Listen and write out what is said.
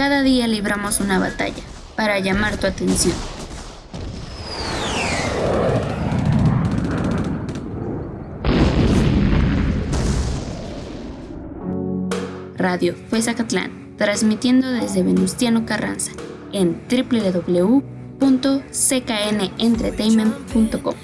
Cada día libramos una batalla para llamar tu atención. Radio Fezacatlán, transmitiendo desde Venustiano Carranza en www.cknentertainment.com.